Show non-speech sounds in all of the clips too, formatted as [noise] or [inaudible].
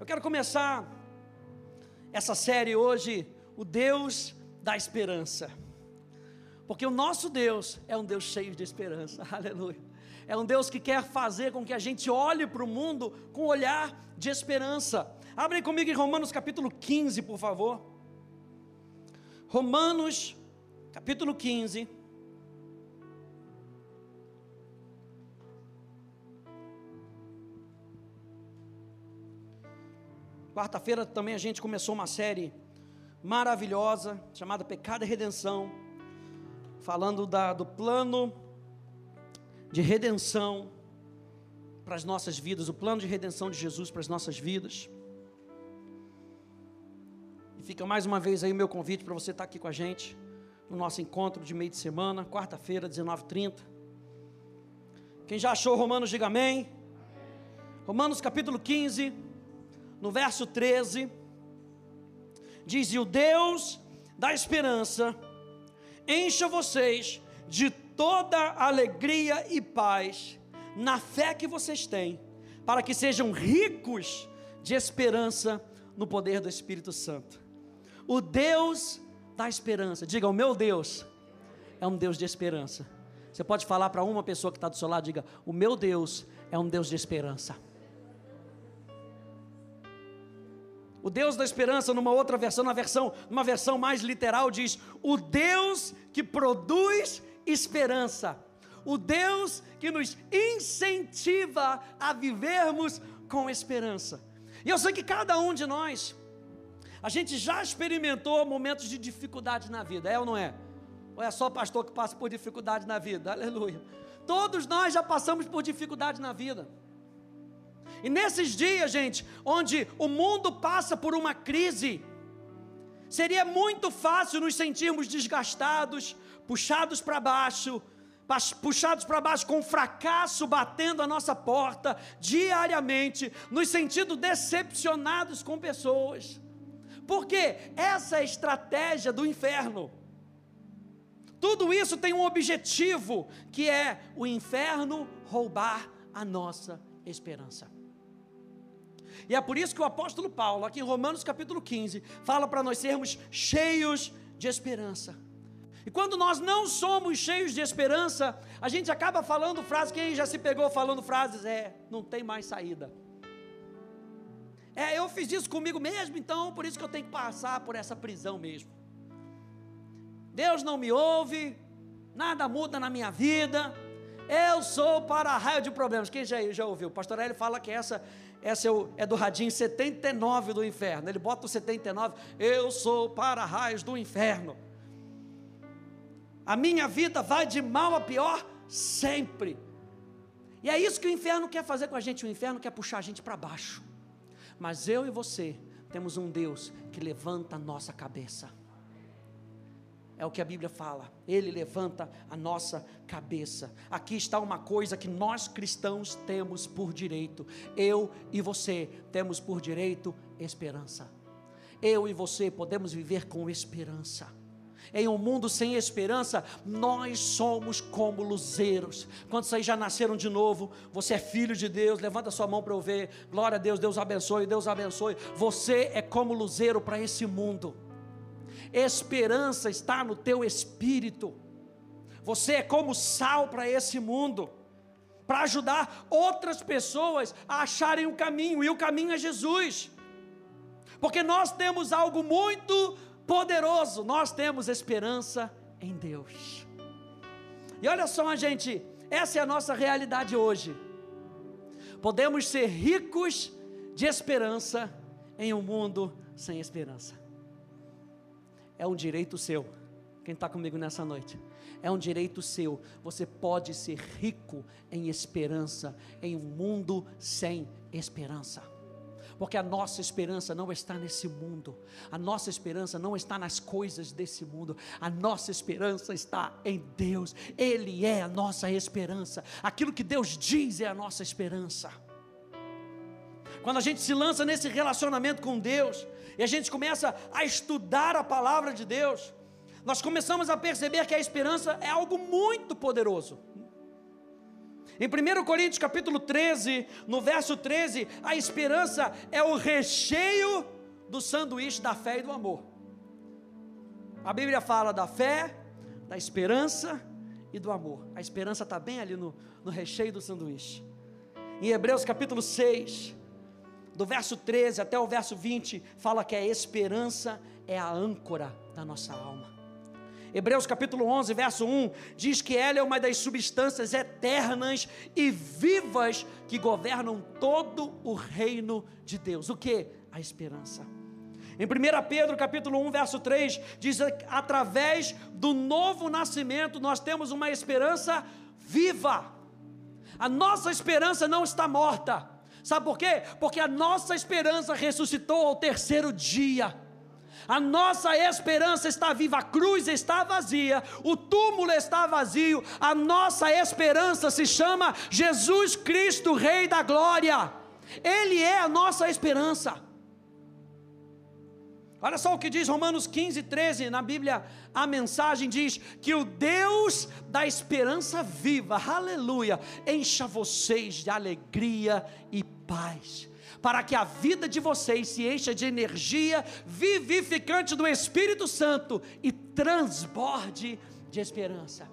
Eu quero começar essa série hoje, o Deus da esperança. Porque o nosso Deus é um Deus cheio de esperança, [laughs] aleluia. É um Deus que quer fazer com que a gente olhe para o mundo com um olhar de esperança. Abre comigo em Romanos capítulo 15, por favor. Romanos capítulo 15. Quarta-feira também a gente começou uma série maravilhosa chamada Pecado e Redenção, falando da, do plano de redenção para as nossas vidas, o plano de redenção de Jesus para as nossas vidas. E fica mais uma vez aí o meu convite para você estar aqui com a gente no nosso encontro de meio de semana, quarta-feira, 19h30. Quem já achou Romanos, diga amém. Romanos capítulo 15 no verso 13, diz: E o Deus da esperança encha vocês de toda alegria e paz na fé que vocês têm, para que sejam ricos de esperança no poder do Espírito Santo. O Deus da esperança, diga: O meu Deus é um Deus de esperança. Você pode falar para uma pessoa que está do seu lado, diga: O meu Deus é um Deus de esperança. O Deus da esperança, numa outra versão, na versão, numa versão mais literal, diz: o Deus que produz esperança, o Deus que nos incentiva a vivermos com esperança. E eu sei que cada um de nós, a gente já experimentou momentos de dificuldade na vida, é ou não é? Ou é só pastor que passa por dificuldade na vida? Aleluia. Todos nós já passamos por dificuldade na vida. E nesses dias, gente, onde o mundo passa por uma crise, seria muito fácil nos sentirmos desgastados, puxados para baixo, puxados para baixo com fracasso batendo a nossa porta diariamente, nos sentindo decepcionados com pessoas. Porque essa é a estratégia do inferno. Tudo isso tem um objetivo, que é o inferno roubar a nossa esperança. E é por isso que o apóstolo Paulo, aqui em Romanos capítulo 15, fala para nós sermos cheios de esperança. E quando nós não somos cheios de esperança, a gente acaba falando frases, quem já se pegou falando frases, é, não tem mais saída. É, eu fiz isso comigo mesmo, então por isso que eu tenho que passar por essa prisão mesmo. Deus não me ouve, nada muda na minha vida, eu sou para raio de problemas. Quem já, já ouviu? O pastor Hélio fala que essa essa é, o, é do radinho 79 do inferno. Ele bota o 79, eu sou para raios do inferno. A minha vida vai de mal a pior sempre. E é isso que o inferno quer fazer com a gente. O inferno quer puxar a gente para baixo. Mas eu e você temos um Deus que levanta a nossa cabeça. É o que a Bíblia fala. Ele levanta a nossa cabeça. Aqui está uma coisa que nós cristãos temos por direito. Eu e você temos por direito esperança. Eu e você podemos viver com esperança. Em um mundo sem esperança, nós somos como luzeiros. Quantos aí já nasceram de novo? Você é filho de Deus, levanta sua mão para eu ver. Glória a Deus, Deus abençoe, Deus abençoe. Você é como luzeiro para esse mundo. Esperança está no teu espírito. Você é como sal para esse mundo, para ajudar outras pessoas a acharem o caminho, e o caminho é Jesus. Porque nós temos algo muito poderoso, nós temos esperança em Deus. E olha só, gente, essa é a nossa realidade hoje. Podemos ser ricos de esperança em um mundo sem esperança é um direito seu. Quem está comigo nessa noite? É um direito seu. Você pode ser rico em esperança em um mundo sem esperança. Porque a nossa esperança não está nesse mundo, a nossa esperança não está nas coisas desse mundo, a nossa esperança está em Deus, Ele é a nossa esperança, aquilo que Deus diz é a nossa esperança. Quando a gente se lança nesse relacionamento com Deus, e a gente começa a estudar a palavra de Deus, nós começamos a perceber que a esperança é algo muito poderoso. Em 1 Coríntios capítulo 13, no verso 13, a esperança é o recheio do sanduíche da fé e do amor. A Bíblia fala da fé, da esperança e do amor. A esperança está bem ali no, no recheio do sanduíche. Em Hebreus capítulo 6, do verso 13 até o verso 20, fala que a esperança é a âncora da nossa alma. Hebreus capítulo 11, verso 1 diz que ela é uma das substâncias eternas e vivas que governam todo o reino de Deus. O que? A esperança. Em 1 Pedro capítulo 1, verso 3, diz através do novo nascimento nós temos uma esperança viva. A nossa esperança não está morta. Sabe por quê? Porque a nossa esperança ressuscitou ao terceiro dia. A nossa esperança está viva, a cruz está vazia, o túmulo está vazio, a nossa esperança se chama Jesus Cristo, Rei da Glória. Ele é a nossa esperança. Olha só o que diz Romanos 15, 13, na Bíblia, a mensagem diz que o Deus da esperança viva, aleluia, encha vocês de alegria e paz, para que a vida de vocês se encha de energia vivificante do Espírito Santo e transborde de esperança.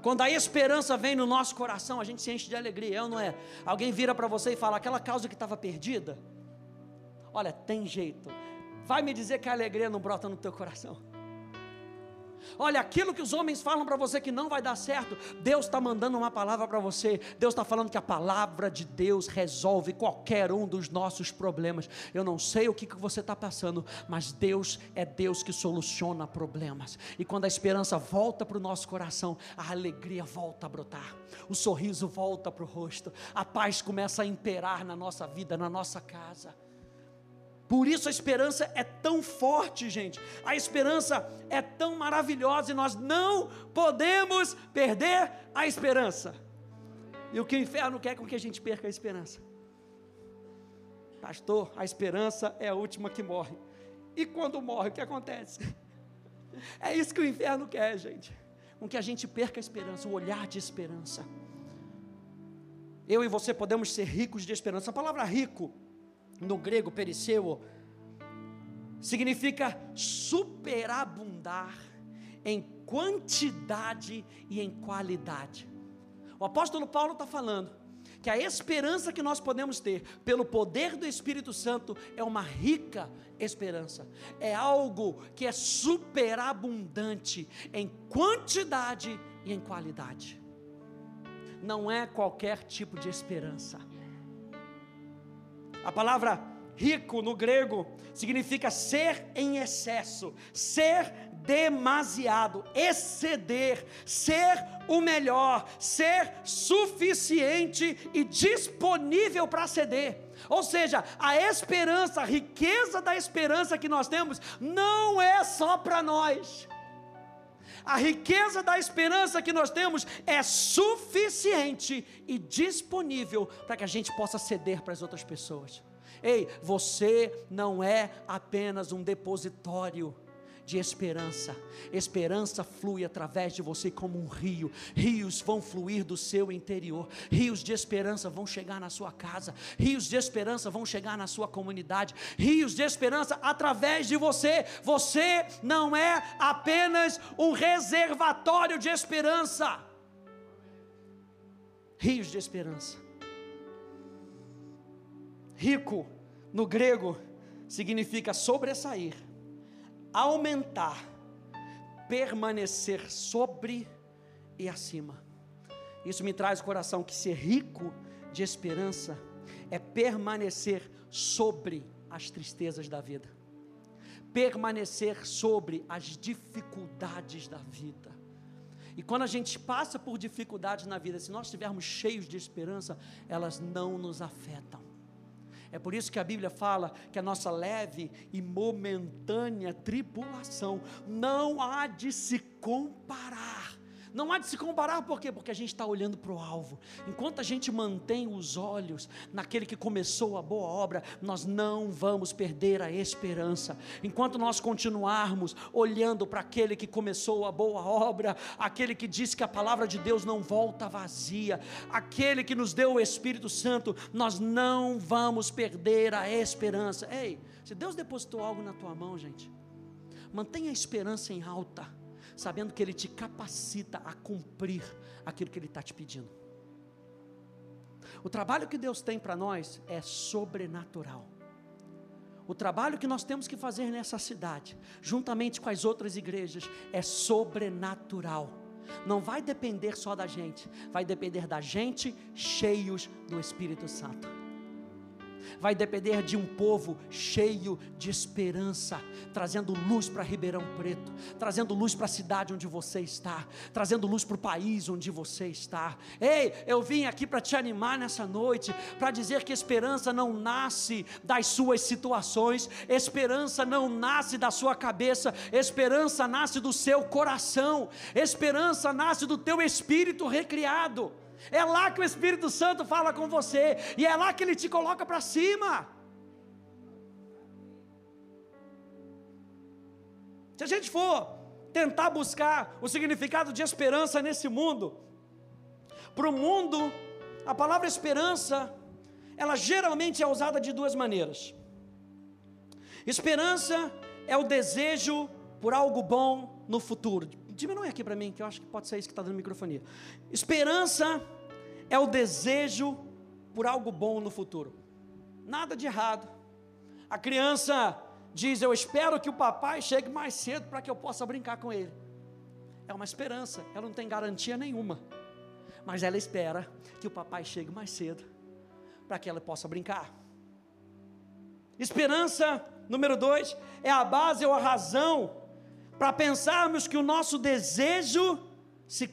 Quando a esperança vem no nosso coração, a gente se enche de alegria, ou não é? Alguém vira para você e fala: aquela causa que estava perdida, olha, tem jeito Vai me dizer que a alegria não brota no teu coração. Olha, aquilo que os homens falam para você que não vai dar certo, Deus está mandando uma palavra para você. Deus está falando que a palavra de Deus resolve qualquer um dos nossos problemas. Eu não sei o que, que você está passando, mas Deus é Deus que soluciona problemas. E quando a esperança volta para o nosso coração, a alegria volta a brotar, o sorriso volta para o rosto, a paz começa a imperar na nossa vida, na nossa casa. Por isso a esperança é tão forte, gente. A esperança é tão maravilhosa e nós não podemos perder a esperança. E o que o inferno quer com que a gente perca a esperança? Pastor, a esperança é a última que morre. E quando morre, o que acontece? [laughs] É isso que o inferno quer, gente. Com que a gente perca a esperança, o olhar de esperança. Eu e você podemos ser ricos de esperança. A palavra rico no grego periceu, significa superabundar em quantidade e em qualidade. O apóstolo Paulo está falando que a esperança que nós podemos ter pelo poder do Espírito Santo é uma rica esperança, é algo que é superabundante em quantidade e em qualidade. Não é qualquer tipo de esperança a palavra rico no grego significa ser em excesso, ser demasiado, exceder, ser o melhor, ser suficiente e disponível para ceder. Ou seja, a esperança, a riqueza da esperança que nós temos, não é só para nós. A riqueza da esperança que nós temos é suficiente e disponível para que a gente possa ceder para as outras pessoas. Ei, você não é apenas um depositório de esperança. Esperança flui através de você como um rio. Rios vão fluir do seu interior. Rios de esperança vão chegar na sua casa. Rios de esperança vão chegar na sua comunidade. Rios de esperança através de você. Você não é apenas um reservatório de esperança. Rios de esperança. Rico no grego significa sobressair aumentar, permanecer sobre e acima. Isso me traz o coração que ser rico de esperança é permanecer sobre as tristezas da vida, permanecer sobre as dificuldades da vida. E quando a gente passa por dificuldades na vida, se nós estivermos cheios de esperança, elas não nos afetam. É por isso que a Bíblia fala que a nossa leve e momentânea tribulação não há de se comparar, Não há de se comparar, por quê? Porque a gente está olhando para o alvo. Enquanto a gente mantém os olhos naquele que começou a boa obra, nós não vamos perder a esperança. Enquanto nós continuarmos olhando para aquele que começou a boa obra, aquele que diz que a palavra de Deus não volta vazia, aquele que nos deu o Espírito Santo, nós não vamos perder a esperança. Ei, se Deus depositou algo na tua mão, gente, mantenha a esperança em alta sabendo que Ele te capacita a cumprir aquilo que Ele está te pedindo. O trabalho que Deus tem para nós é sobrenatural. O trabalho que nós temos que fazer nessa cidade, juntamente com as outras igrejas, é sobrenatural. Não vai depender só da gente, vai depender da gente cheios do Espírito Santo vai depender de um povo cheio de esperança, trazendo luz para Ribeirão Preto, trazendo luz para a cidade onde você está, trazendo luz para o país onde você está. Ei, eu vim aqui para te animar nessa noite, para dizer que esperança não nasce das suas situações, esperança não nasce da sua cabeça, esperança nasce do seu coração, esperança nasce do teu espírito recriado. É lá que o Espírito Santo fala com você, e é lá que ele te coloca para cima. Se a gente for tentar buscar o significado de esperança nesse mundo, para o mundo, a palavra esperança, ela geralmente é usada de duas maneiras. Esperança é o desejo por algo bom no futuro. Diminui aqui para mim, que eu acho que pode ser isso que está dando microfonia. Esperança é o desejo por algo bom no futuro. Nada de errado. A criança diz: Eu espero que o papai chegue mais cedo para que eu possa brincar com ele. É uma esperança, ela não tem garantia nenhuma. Mas ela espera que o papai chegue mais cedo para que ela possa brincar. Esperança, número dois, é a base ou a razão para pensarmos que o nosso desejo se,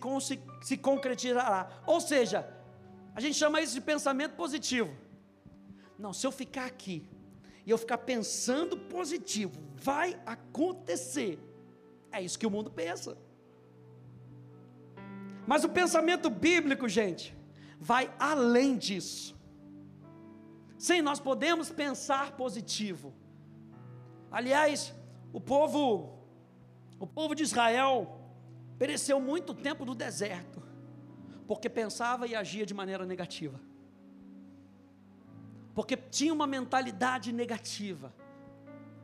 se concretizará. Ou seja, a gente chama isso de pensamento positivo. Não, se eu ficar aqui e eu ficar pensando positivo, vai acontecer. É isso que o mundo pensa. Mas o pensamento bíblico, gente, vai além disso. Sim, nós podemos pensar positivo. Aliás, o povo o povo de Israel pereceu muito tempo no deserto, porque pensava e agia de maneira negativa, porque tinha uma mentalidade negativa.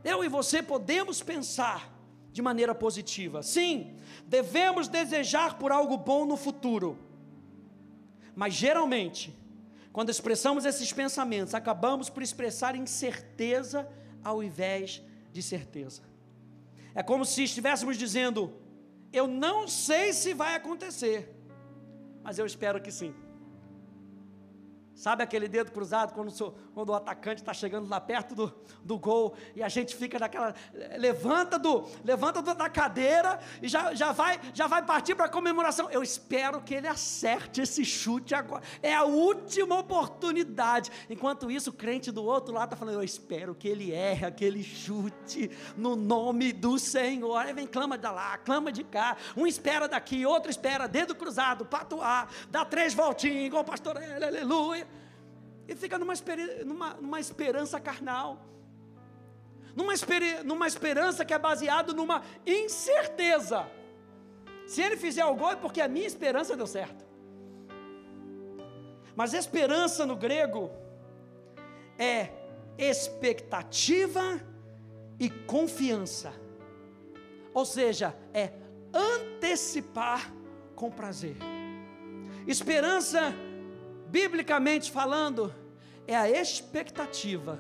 Eu e você podemos pensar de maneira positiva, sim, devemos desejar por algo bom no futuro, mas geralmente, quando expressamos esses pensamentos, acabamos por expressar incerteza ao invés de certeza. É como se estivéssemos dizendo: Eu não sei se vai acontecer, mas eu espero que sim. Sabe aquele dedo cruzado quando, quando o atacante está chegando lá perto do, do gol e a gente fica naquela. Levanta, do, levanta da cadeira e já, já, vai, já vai partir para a comemoração. Eu espero que ele acerte esse chute agora. É a última oportunidade. Enquanto isso, o crente do outro lado está falando: Eu espero que ele erre aquele chute no nome do Senhor. Aí vem, clama de lá, clama de cá. Um espera daqui, outro espera, dedo cruzado, patuar, dá três voltinhas, igual o pastor, aleluia e fica numa, numa, numa esperança carnal, numa, numa esperança que é baseada numa incerteza. Se ele fizer o gol é porque a minha esperança deu certo. Mas esperança no grego é expectativa e confiança. Ou seja, é antecipar com prazer. Esperança biblicamente falando, é a expectativa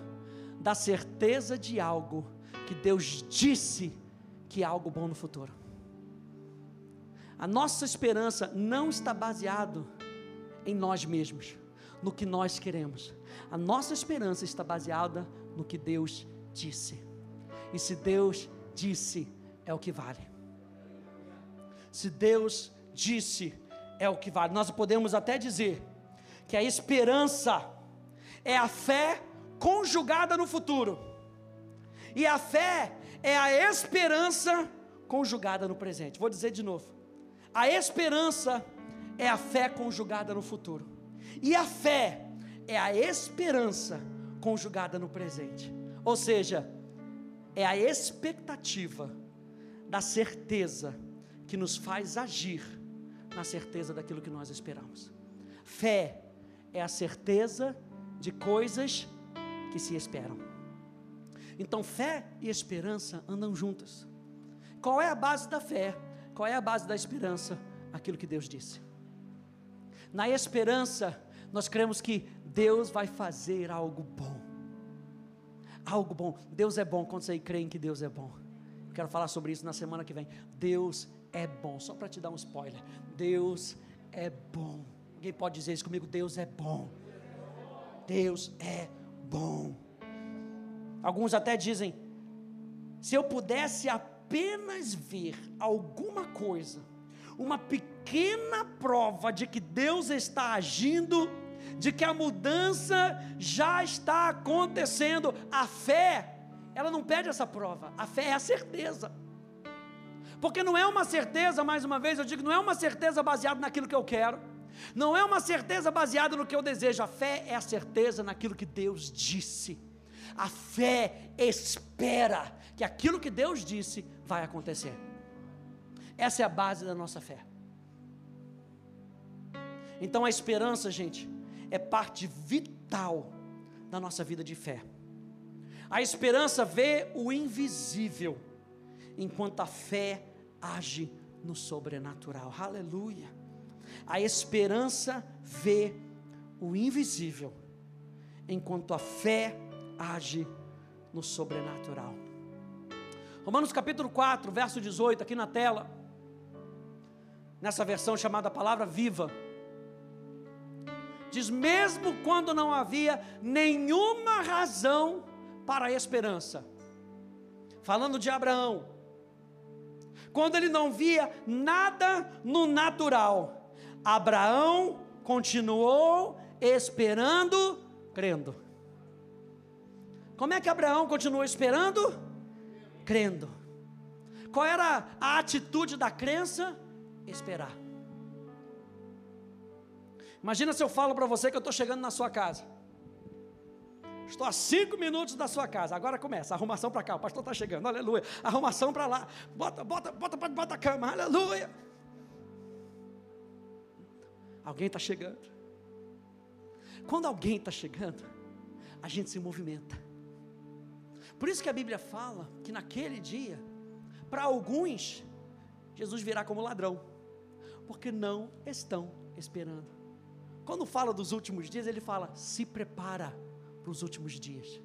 da certeza de algo que Deus disse que é algo bom no futuro. A nossa esperança não está baseado em nós mesmos, no que nós queremos. A nossa esperança está baseada no que Deus disse. E se Deus disse, é o que vale. Se Deus disse, é o que vale. Nós podemos até dizer que a esperança é a fé conjugada no futuro, e a fé é a esperança conjugada no presente. Vou dizer de novo: A esperança é a fé conjugada no futuro. E a fé é a esperança conjugada no presente. Ou seja, é a expectativa da certeza que nos faz agir na certeza daquilo que nós esperamos. Fé é a certeza de coisas que se esperam. Então, fé e esperança andam juntas. Qual é a base da fé? Qual é a base da esperança? Aquilo que Deus disse. Na esperança, nós cremos que Deus vai fazer algo bom. Algo bom. Deus é bom quando você crê em que Deus é bom. quero falar sobre isso na semana que vem. Deus é bom. Só para te dar um spoiler. Deus é bom. Alguém pode dizer isso comigo? Deus é bom. Deus é bom. Alguns até dizem: se eu pudesse apenas ver alguma coisa, uma pequena prova de que Deus está agindo, de que a mudança já está acontecendo, a fé, ela não pede essa prova, a fé é a certeza. Porque não é uma certeza, mais uma vez, eu digo, não é uma certeza baseada naquilo que eu quero, não é uma certeza baseada no que eu desejo, a fé é a certeza naquilo que Deus disse. A fé espera que aquilo que Deus disse vai acontecer. Essa é a base da nossa fé. Então a esperança, gente, é parte vital da nossa vida de fé. A esperança vê o invisível, enquanto a fé age no sobrenatural. Aleluia. A esperança vê o invisível, enquanto a fé age no sobrenatural. Romanos capítulo 4, verso 18, aqui na tela, nessa versão chamada Palavra Viva, diz: mesmo quando não havia nenhuma razão para a esperança, falando de Abraão, quando ele não via nada no natural, Abraão continuou esperando, crendo. Como é que Abraão continuou esperando? Crendo. Qual era a atitude da crença? Esperar. Imagina se eu falo para você que eu estou chegando na sua casa. Estou a cinco minutos da sua casa. Agora começa. Arrumação para cá. O pastor está chegando. Aleluia. Arrumação para lá. Bota, bota, bota, bota a cama. Aleluia. Alguém está chegando. Quando alguém está chegando, a gente se movimenta. Por isso que a Bíblia fala que naquele dia, para alguns, Jesus virá como ladrão, porque não estão esperando. Quando fala dos últimos dias, ele fala: se prepara para os últimos dias.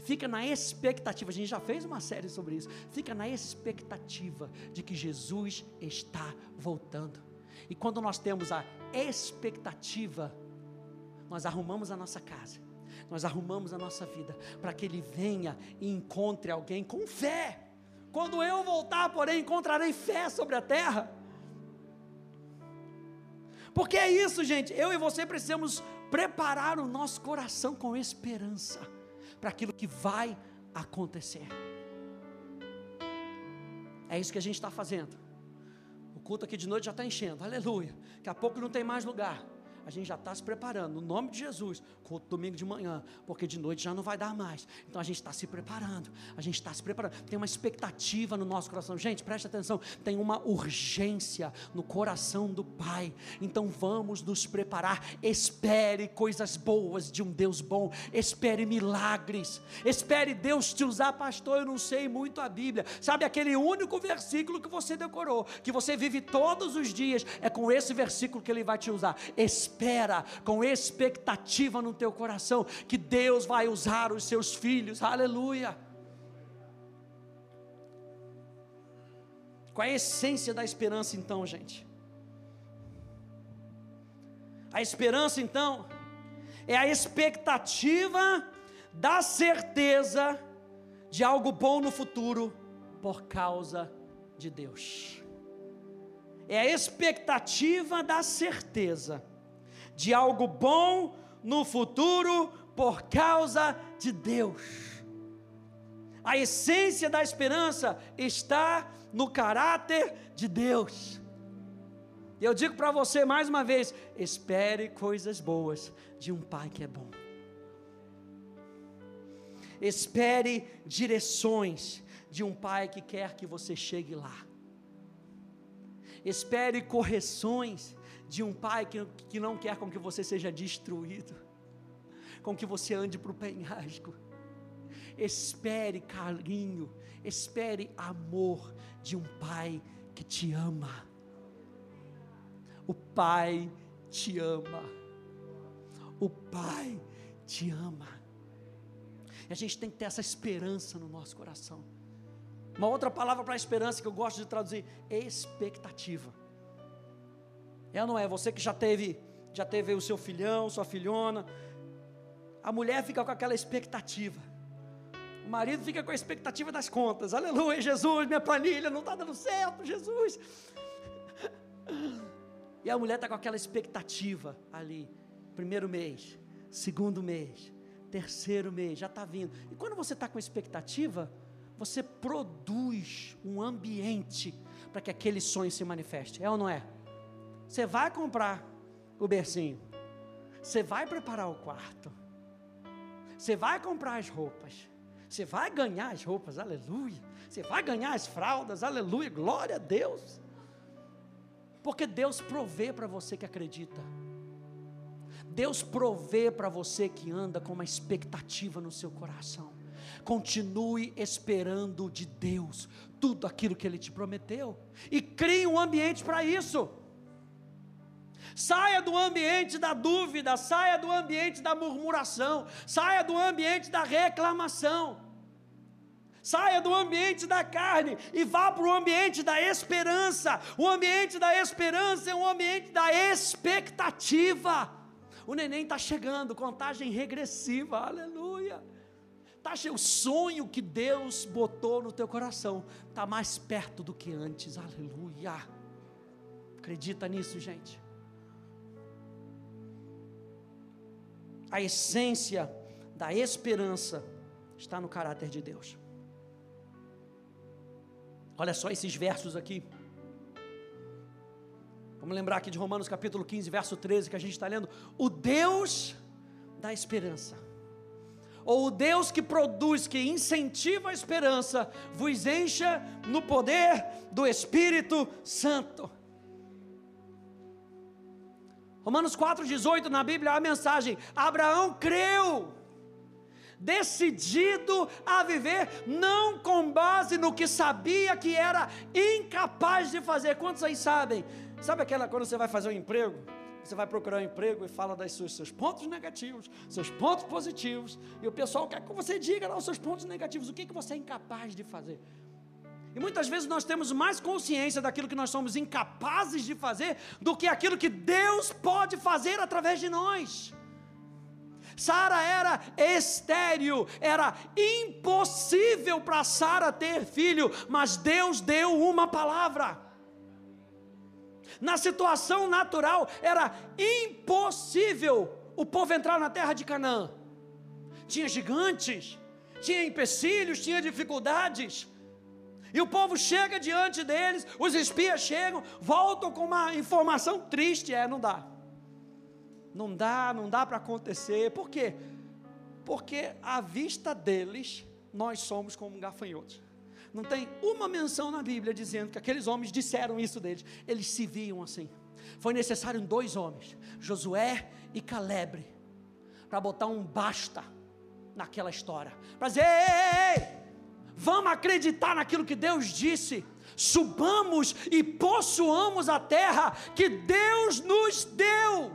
Fica na expectativa, a gente já fez uma série sobre isso. Fica na expectativa de que Jesus está voltando. E quando nós temos a expectativa, nós arrumamos a nossa casa, nós arrumamos a nossa vida, para que Ele venha e encontre alguém com fé. Quando eu voltar, porém, encontrarei fé sobre a terra. Porque é isso, gente. Eu e você precisamos preparar o nosso coração com esperança para aquilo que vai acontecer. É isso que a gente está fazendo. Culto aqui de noite já está enchendo, aleluia. Daqui a pouco não tem mais lugar a gente já está se preparando, no nome de Jesus, culto domingo de manhã, porque de noite já não vai dar mais. Então a gente está se preparando, a gente está se preparando. Tem uma expectativa no nosso coração. Gente, preste atenção, tem uma urgência no coração do Pai. Então vamos nos preparar. Espere coisas boas de um Deus bom, espere milagres, espere Deus te usar, pastor. Eu não sei muito a Bíblia, sabe aquele único versículo que você decorou, que você vive todos os dias, é com esse versículo que Ele vai te usar. Espere espera, com expectativa no teu coração, que Deus vai usar os seus filhos, aleluia. Qual é a essência da esperança então, gente? A esperança então é a expectativa da certeza de algo bom no futuro por causa de Deus. É a expectativa da certeza de algo bom no futuro por causa de Deus. A essência da esperança está no caráter de Deus. E eu digo para você mais uma vez: espere coisas boas de um pai que é bom. Espere direções de um pai que quer que você chegue lá. Espere correções de um pai que, que não quer com que você seja destruído, com que você ande para o penhasco. Espere carinho, espere amor de um pai que te ama. O pai te ama. O pai te ama. E a gente tem que ter essa esperança no nosso coração. Uma outra palavra para esperança que eu gosto de traduzir, expectativa. É ou não é? Você que já teve, já teve o seu filhão, sua filhona. A mulher fica com aquela expectativa. O marido fica com a expectativa das contas. Aleluia, Jesus, minha planilha não está dando certo, Jesus. E a mulher está com aquela expectativa ali. Primeiro mês, segundo mês, terceiro mês, já está vindo. E quando você está com expectativa, você produz um ambiente para que aquele sonho se manifeste. É ou não é? Você vai comprar o bercinho, você vai preparar o quarto, você vai comprar as roupas, você vai ganhar as roupas, aleluia. Você vai ganhar as fraldas, aleluia, glória a Deus. Porque Deus provê para você que acredita. Deus provê para você que anda com uma expectativa no seu coração. Continue esperando de Deus tudo aquilo que Ele te prometeu e crie um ambiente para isso. Saia do ambiente da dúvida, saia do ambiente da murmuração, saia do ambiente da reclamação. Saia do ambiente da carne e vá para o ambiente da esperança. O ambiente da esperança é um ambiente da expectativa. O neném está chegando, contagem regressiva, aleluia. Tá, o sonho que Deus botou no teu coração está mais perto do que antes, aleluia. Acredita nisso, gente. A essência da esperança está no caráter de Deus. Olha só esses versos aqui. Vamos lembrar aqui de Romanos capítulo 15, verso 13, que a gente está lendo. O Deus da esperança, ou o Deus que produz, que incentiva a esperança, vos encha no poder do Espírito Santo. Romanos 4,18 na Bíblia, a mensagem: Abraão creu decidido a viver, não com base no que sabia que era incapaz de fazer. Quantos aí sabem? Sabe aquela quando você vai fazer um emprego? Você vai procurar um emprego e fala dos seus, seus pontos negativos, seus pontos positivos, e o pessoal quer que você diga lá os seus pontos negativos, o que, que você é incapaz de fazer. E muitas vezes nós temos mais consciência daquilo que nós somos incapazes de fazer do que aquilo que Deus pode fazer através de nós. Sara era estéril, era impossível para Sara ter filho, mas Deus deu uma palavra. Na situação natural era impossível o povo entrar na terra de Canaã. Tinha gigantes, tinha empecilhos, tinha dificuldades. E o povo chega diante deles, os espias chegam, voltam com uma informação triste, é, não dá. Não dá, não dá para acontecer. Por quê? Porque à vista deles, nós somos como gafanhotos. Não tem uma menção na Bíblia dizendo que aqueles homens disseram isso deles. Eles se viam assim. Foi necessário dois homens, Josué e Calebre, para botar um basta naquela história. Para dizer, ei, ei, ei, vamos acreditar naquilo que Deus disse. Subamos e possuamos a terra que Deus nos deu.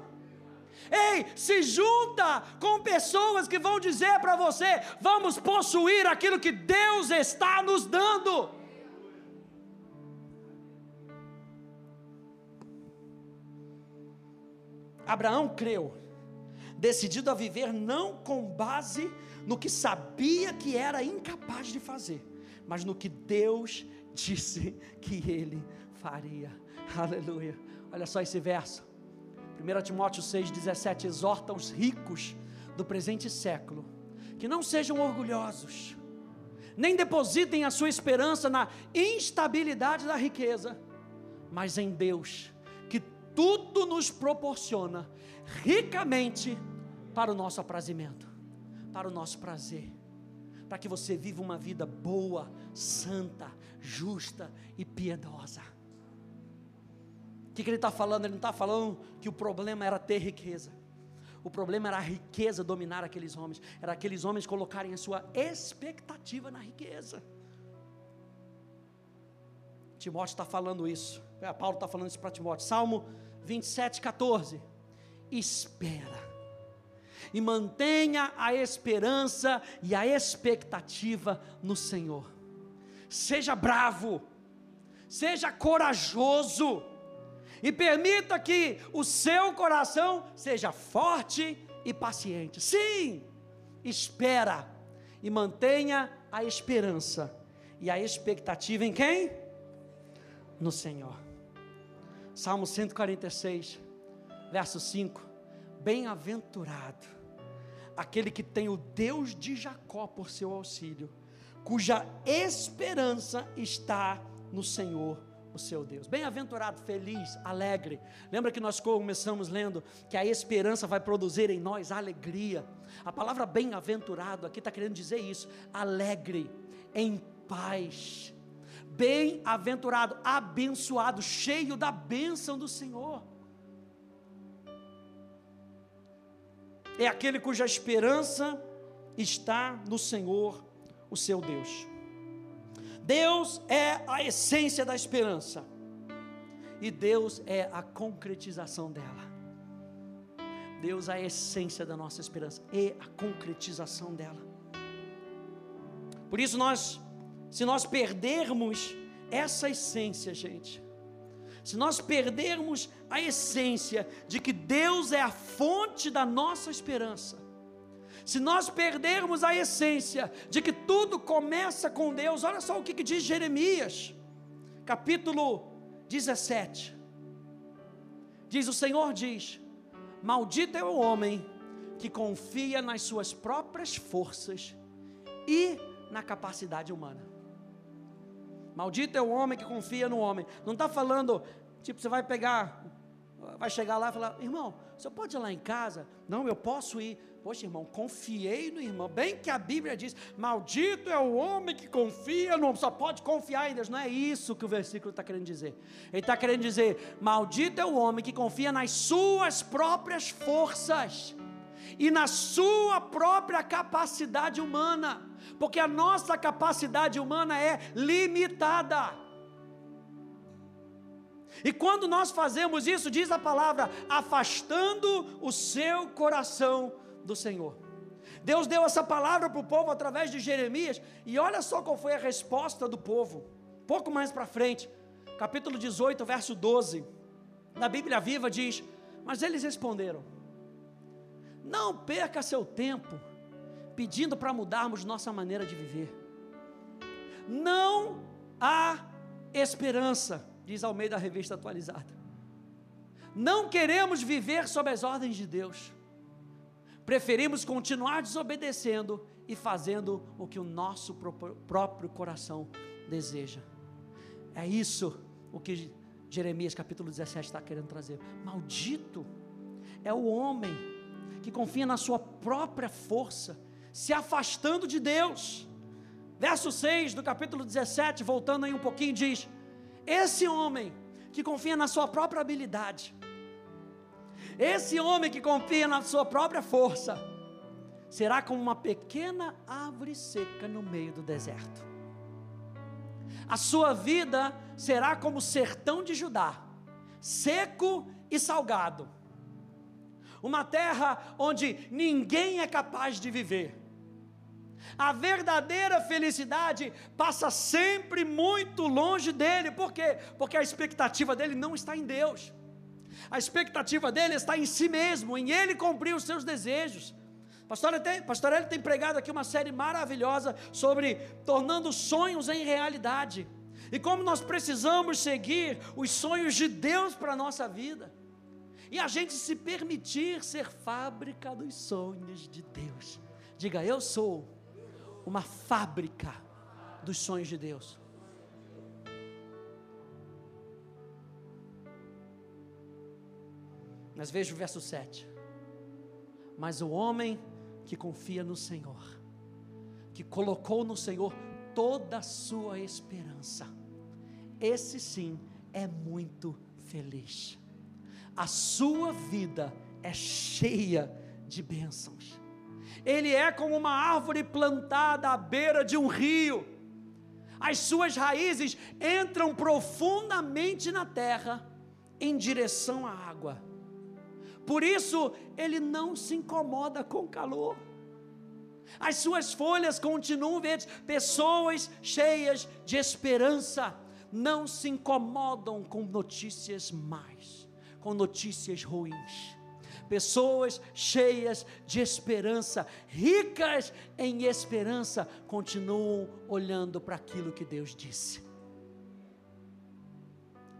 Ei, se junta com pessoas que vão dizer para você: vamos possuir aquilo que Deus está nos dando. Abraão creu, decidido a viver não com base no que sabia que era incapaz de fazer, mas no que Deus disse que ele faria. Aleluia. Olha só esse verso. 1 Timóteo 6,17 exorta os ricos do presente século que não sejam orgulhosos, nem depositem a sua esperança na instabilidade da riqueza, mas em Deus, que tudo nos proporciona ricamente para o nosso aprazimento, para o nosso prazer, para que você viva uma vida boa, santa, justa e piedosa. O que, que ele está falando? Ele não está falando que o problema era ter riqueza. O problema era a riqueza dominar aqueles homens. Era aqueles homens colocarem a sua expectativa na riqueza. Timóteo está falando isso. É, Paulo está falando isso para Timóteo. Salmo 27, 14. Espera. E mantenha a esperança e a expectativa no Senhor. Seja bravo. Seja corajoso e permita que o seu coração seja forte e paciente. Sim, espera e mantenha a esperança e a expectativa em quem? No Senhor. Salmo 146, verso 5. Bem-aventurado aquele que tem o Deus de Jacó por seu auxílio, cuja esperança está no Senhor o seu Deus. Bem-aventurado, feliz, alegre. Lembra que nós começamos lendo que a esperança vai produzir em nós alegria. A palavra bem-aventurado aqui está querendo dizer isso: alegre, em paz. Bem-aventurado, abençoado, cheio da bênção do Senhor. É aquele cuja esperança está no Senhor, o seu Deus. Deus é a essência da esperança. E Deus é a concretização dela. Deus é a essência da nossa esperança e a concretização dela. Por isso nós, se nós perdermos essa essência, gente, se nós perdermos a essência de que Deus é a fonte da nossa esperança, se nós perdermos a essência de que tudo começa com Deus, olha só o que, que diz Jeremias, capítulo 17. Diz: O Senhor diz: Maldito é o homem que confia nas suas próprias forças e na capacidade humana. Maldito é o homem que confia no homem. Não está falando, tipo, você vai pegar, vai chegar lá e falar, irmão, você pode ir lá em casa? Não, eu posso ir. Poxa, irmão, confiei no irmão. Bem que a Bíblia diz: Maldito é o homem que confia no homem. Só pode confiar em Deus. Não é isso que o versículo está querendo dizer. Ele está querendo dizer: Maldito é o homem que confia nas suas próprias forças e na sua própria capacidade humana. Porque a nossa capacidade humana é limitada. E quando nós fazemos isso, diz a palavra, afastando o seu coração do Senhor. Deus deu essa palavra para o povo através de Jeremias, e olha só qual foi a resposta do povo. Pouco mais para frente, capítulo 18, verso 12, na Bíblia Viva diz: Mas eles responderam: Não perca seu tempo pedindo para mudarmos nossa maneira de viver. Não há esperança, diz ao meio da revista atualizada. Não queremos viver sob as ordens de Deus preferimos continuar desobedecendo e fazendo o que o nosso próprio coração deseja. É isso o que Jeremias capítulo 17 está querendo trazer. Maldito é o homem que confia na sua própria força, se afastando de Deus. Verso 6 do capítulo 17, voltando aí um pouquinho, diz: Esse homem que confia na sua própria habilidade, esse homem que confia na sua própria força será como uma pequena árvore seca no meio do deserto. A sua vida será como o sertão de Judá, seco e salgado. Uma terra onde ninguém é capaz de viver. A verdadeira felicidade passa sempre muito longe dele, por quê? Porque a expectativa dele não está em Deus a expectativa dele está em si mesmo, em ele cumprir os seus desejos. Pastor, tem, Pastor Ele tem pregado aqui uma série maravilhosa sobre tornando sonhos em realidade. E como nós precisamos seguir os sonhos de Deus para a nossa vida. E a gente se permitir ser fábrica dos sonhos de Deus. Diga, eu sou uma fábrica dos sonhos de Deus. Mas veja o verso 7. Mas o homem que confia no Senhor, que colocou no Senhor toda a sua esperança, esse sim é muito feliz. A sua vida é cheia de bênçãos. Ele é como uma árvore plantada à beira de um rio. As suas raízes entram profundamente na terra em direção à água. Por isso, ele não se incomoda com calor. As suas folhas continuam verdes. Pessoas cheias de esperança não se incomodam com notícias más, com notícias ruins. Pessoas cheias de esperança, ricas em esperança, continuam olhando para aquilo que Deus disse.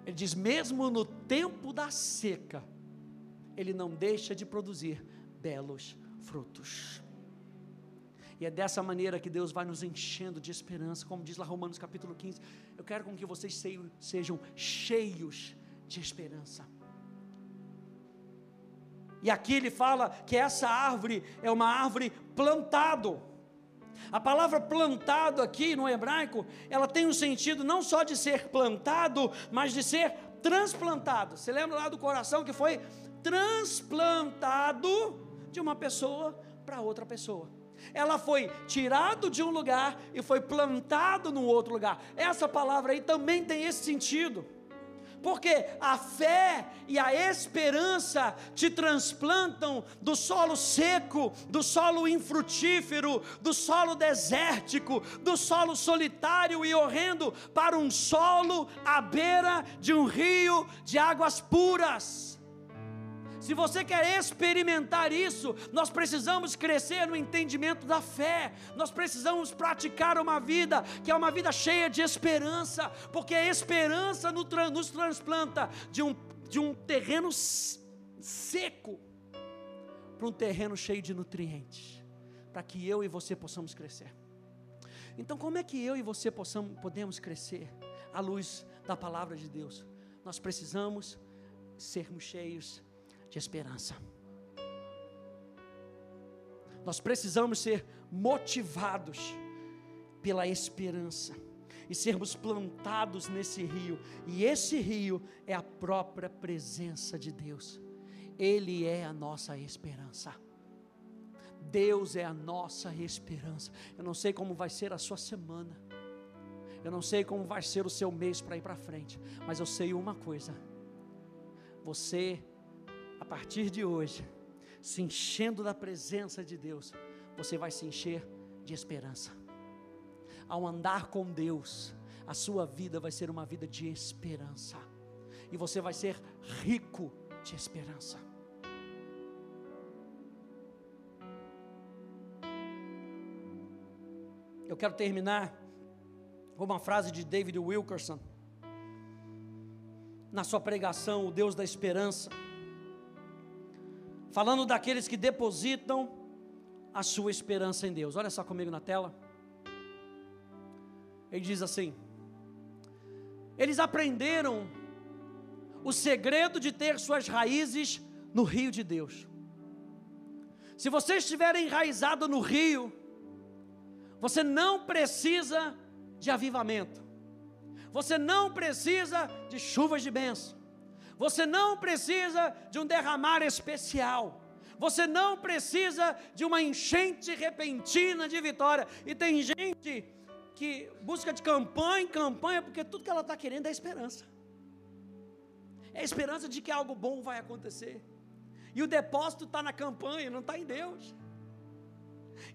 Ele diz: mesmo no tempo da seca, ele não deixa de produzir belos frutos. E é dessa maneira que Deus vai nos enchendo de esperança, como diz lá Romanos capítulo 15. Eu quero com que vocês sejam cheios de esperança. E aqui ele fala que essa árvore é uma árvore plantado. A palavra plantado aqui no hebraico, ela tem um sentido não só de ser plantado, mas de ser transplantado. Você lembra lá do coração que foi transplantado de uma pessoa para outra pessoa ela foi tirado de um lugar e foi plantado num outro lugar. Essa palavra aí também tem esse sentido. Porque a fé e a esperança te transplantam do solo seco, do solo infrutífero, do solo desértico, do solo solitário e horrendo para um solo à beira de um rio de águas puras. Se você quer experimentar isso, nós precisamos crescer no entendimento da fé, nós precisamos praticar uma vida que é uma vida cheia de esperança, porque a esperança nos transplanta de um, de um terreno seco para um terreno cheio de nutrientes, para que eu e você possamos crescer. Então, como é que eu e você possamos, podemos crescer à luz da palavra de Deus? Nós precisamos sermos cheios de esperança. Nós precisamos ser motivados pela esperança e sermos plantados nesse rio, e esse rio é a própria presença de Deus, Ele é a nossa esperança. Deus é a nossa esperança. Eu não sei como vai ser a sua semana, eu não sei como vai ser o seu mês para ir para frente, mas eu sei uma coisa: você partir de hoje, se enchendo da presença de Deus, você vai se encher de esperança. Ao andar com Deus, a sua vida vai ser uma vida de esperança, e você vai ser rico de esperança. Eu quero terminar com uma frase de David Wilkerson, na sua pregação, O Deus da Esperança falando daqueles que depositam a sua esperança em Deus. Olha só comigo na tela. Ele diz assim: Eles aprenderam o segredo de ter suas raízes no rio de Deus. Se você estiver enraizado no rio, você não precisa de avivamento, você não precisa de chuvas de bênção, você não precisa de um derramar especial. Você não precisa de uma enchente repentina de vitória. E tem gente que busca de campanha em campanha, porque tudo que ela está querendo é esperança. É esperança de que algo bom vai acontecer. E o depósito está na campanha, não está em Deus.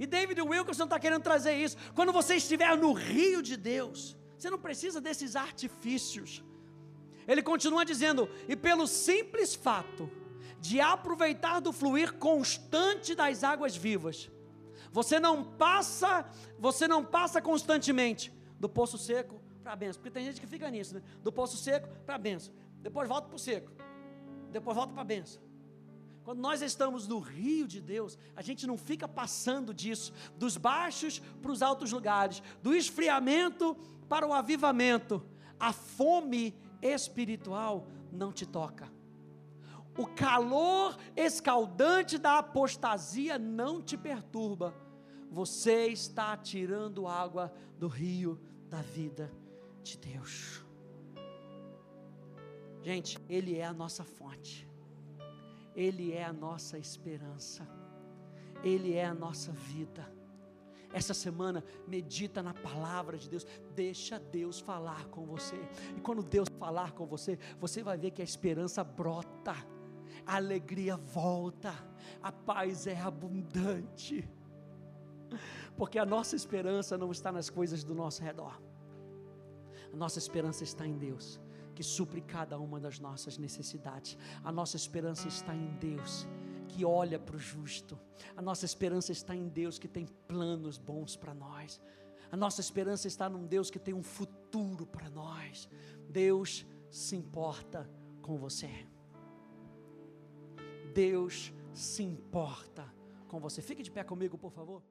E David Wilkerson está querendo trazer isso. Quando você estiver no rio de Deus, você não precisa desses artifícios. Ele continua dizendo: e pelo simples fato de aproveitar do fluir constante das águas vivas, você não passa, você não passa constantemente do poço seco para a benção, porque tem gente que fica nisso, né? Do poço seco para a benção, depois volta para o seco, depois volta para a benção. Quando nós estamos no rio de Deus, a gente não fica passando disso, dos baixos para os altos lugares, do esfriamento para o avivamento. A fome espiritual não te toca. o calor escaldante da apostasia não te perturba. Você está tirando água do rio da vida de Deus. Gente, Ele é a nossa fonte, Ele é a nossa esperança, Ele é a nossa vida. Essa semana, medita na palavra de Deus, deixa Deus falar com você, e quando Deus falar com você, você vai ver que a esperança brota a alegria volta, a paz é abundante, porque a nossa esperança não está nas coisas do nosso redor, a nossa esperança está em Deus, que supre cada uma das nossas necessidades, a nossa esperança está em Deus, que olha para o justo, a nossa esperança está em Deus, que tem planos bons para nós, a nossa esperança está num Deus que tem um futuro para nós. Deus se importa com você. Deus se importa com você. Fique de pé comigo, por favor.